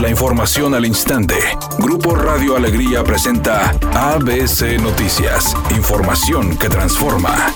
La información al instante. Grupo Radio Alegría presenta ABC Noticias. Información que transforma.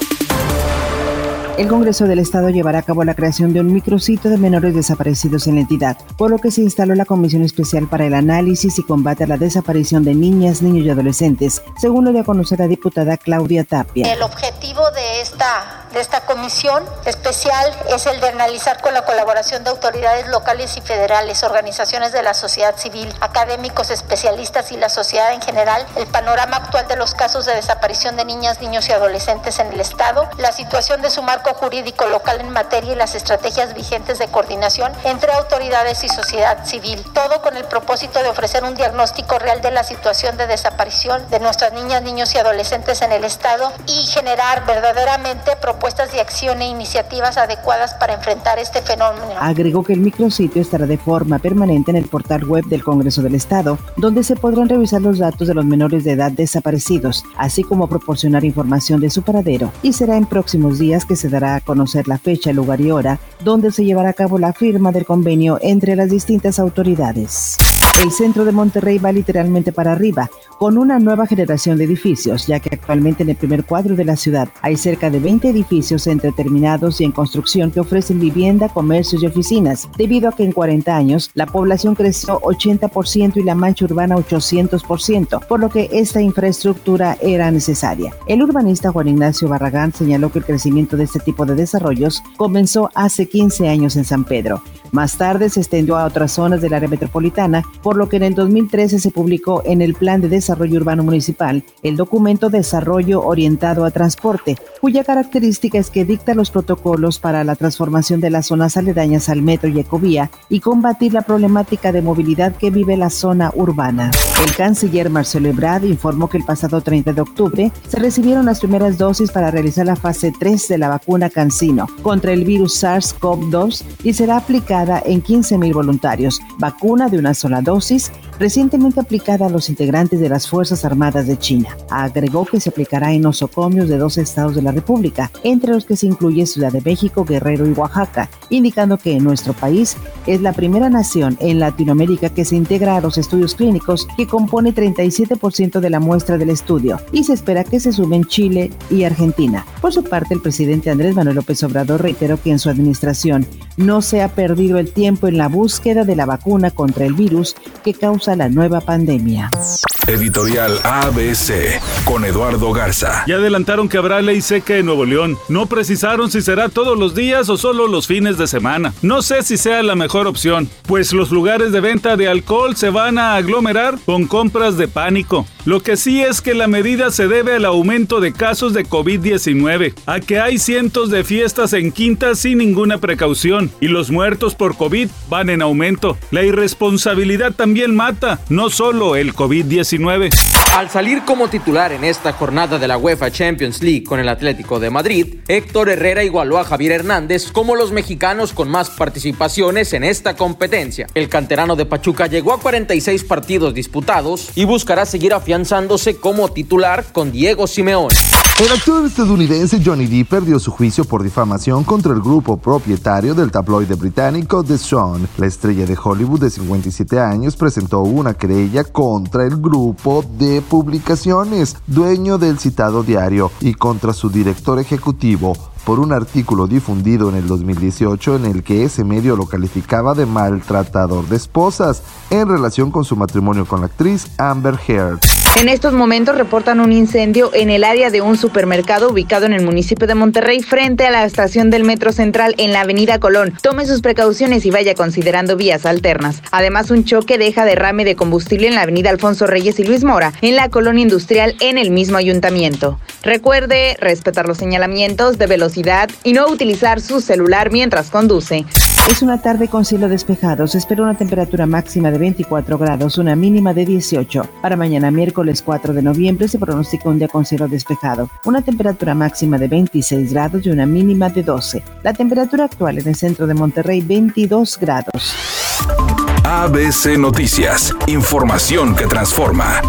El Congreso del Estado llevará a cabo la creación de un micrositio de menores desaparecidos en la entidad, por lo que se instaló la Comisión Especial para el Análisis y Combate a la Desaparición de Niñas, Niños y Adolescentes, según lo dio a conocer la diputada Claudia Tapia. El objetivo esta, de esta comisión especial es el de analizar con la colaboración de autoridades locales y federales, organizaciones de la sociedad civil, académicos, especialistas y la sociedad en general, el panorama actual de los casos de desaparición de niñas, niños y adolescentes en el Estado, la situación de su marco jurídico local en materia y las estrategias vigentes de coordinación entre autoridades y sociedad civil. Todo con el propósito de ofrecer un diagnóstico real de la situación de desaparición de nuestras niñas, niños y adolescentes en el Estado y generar verdaderamente propuestas de acción e iniciativas adecuadas para enfrentar este fenómeno. Agregó que el micrositio estará de forma permanente en el portal web del Congreso del Estado, donde se podrán revisar los datos de los menores de edad desaparecidos, así como proporcionar información de su paradero. Y será en próximos días que se dará a conocer la fecha, lugar y hora donde se llevará a cabo la firma del convenio entre las distintas autoridades. El centro de Monterrey va literalmente para arriba, con una nueva generación de edificios, ya que actualmente en el primer cuadro de la ciudad hay cerca de 20 edificios entre terminados y en construcción que ofrecen vivienda, comercios y oficinas, debido a que en 40 años la población creció 80% y la mancha urbana 800%, por lo que esta infraestructura era necesaria. El urbanista Juan Ignacio Barragán señaló que el crecimiento de este tipo de desarrollos comenzó hace 15 años en San Pedro. Más tarde se extendió a otras zonas del área metropolitana, por lo que en el 2013 se publicó en el Plan de Desarrollo Urbano Municipal el documento Desarrollo Orientado a Transporte, cuya característica es que dicta los protocolos para la transformación de las zonas aledañas al metro y ecovía y combatir la problemática de movilidad que vive la zona urbana. El canciller Marcelo Ebrard informó que el pasado 30 de octubre se recibieron las primeras dosis para realizar la fase 3 de la vacuna Cancino contra el virus SARS-CoV-2 y será aplicada en 15.000 voluntarios, vacuna de una sola dosis, recientemente aplicada a los integrantes de las Fuerzas Armadas de China. Agregó que se aplicará en nosocomios de dos estados de la República, entre los que se incluye Ciudad de México, Guerrero y Oaxaca, indicando que nuestro país es la primera nación en Latinoamérica que se integra a los estudios clínicos, que compone 37% de la muestra del estudio, y se espera que se sumen Chile y Argentina. Por su parte, el presidente Andrés Manuel López Obrador reiteró que en su administración no se ha perdido el tiempo en la búsqueda de la vacuna contra el virus que causa la nueva pandemia. Editorial ABC con Eduardo Garza. Ya adelantaron que habrá ley seca en Nuevo León. No precisaron si será todos los días o solo los fines de semana. No sé si sea la mejor opción, pues los lugares de venta de alcohol se van a aglomerar con compras de pánico. Lo que sí es que la medida se debe al aumento de casos de COVID-19, a que hay cientos de fiestas en quintas sin ninguna precaución y los muertos por COVID van en aumento. La irresponsabilidad también mata, no solo el COVID-19. Al salir como titular en esta jornada de la UEFA Champions League con el Atlético de Madrid, Héctor Herrera igualó a Javier Hernández como los mexicanos con más participaciones en esta competencia. El canterano de Pachuca llegó a 46 partidos disputados y buscará seguir afianzándose como titular con Diego Simeone. El actor estadounidense Johnny Depp perdió su juicio por difamación contra el grupo propietario del tabloide británico The Sun. La estrella de Hollywood de 57 años presentó una querella contra el grupo de publicaciones, dueño del citado diario, y contra su director ejecutivo por un artículo difundido en el 2018 en el que ese medio lo calificaba de maltratador de esposas en relación con su matrimonio con la actriz Amber Heard. En estos momentos reportan un incendio en el área de un supermercado ubicado en el municipio de Monterrey frente a la estación del Metro Central en la avenida Colón. Tome sus precauciones y vaya considerando vías alternas. Además, un choque deja derrame de combustible en la avenida Alfonso Reyes y Luis Mora, en la colonia industrial en el mismo ayuntamiento. Recuerde respetar los señalamientos de velocidad y no utilizar su celular mientras conduce. Es una tarde con cielo despejado. Se espera una temperatura máxima de 24 grados, una mínima de 18. Para mañana miércoles 4 de noviembre se pronostica un día con cielo despejado. Una temperatura máxima de 26 grados y una mínima de 12. La temperatura actual en el centro de Monterrey 22 grados. ABC Noticias. Información que transforma.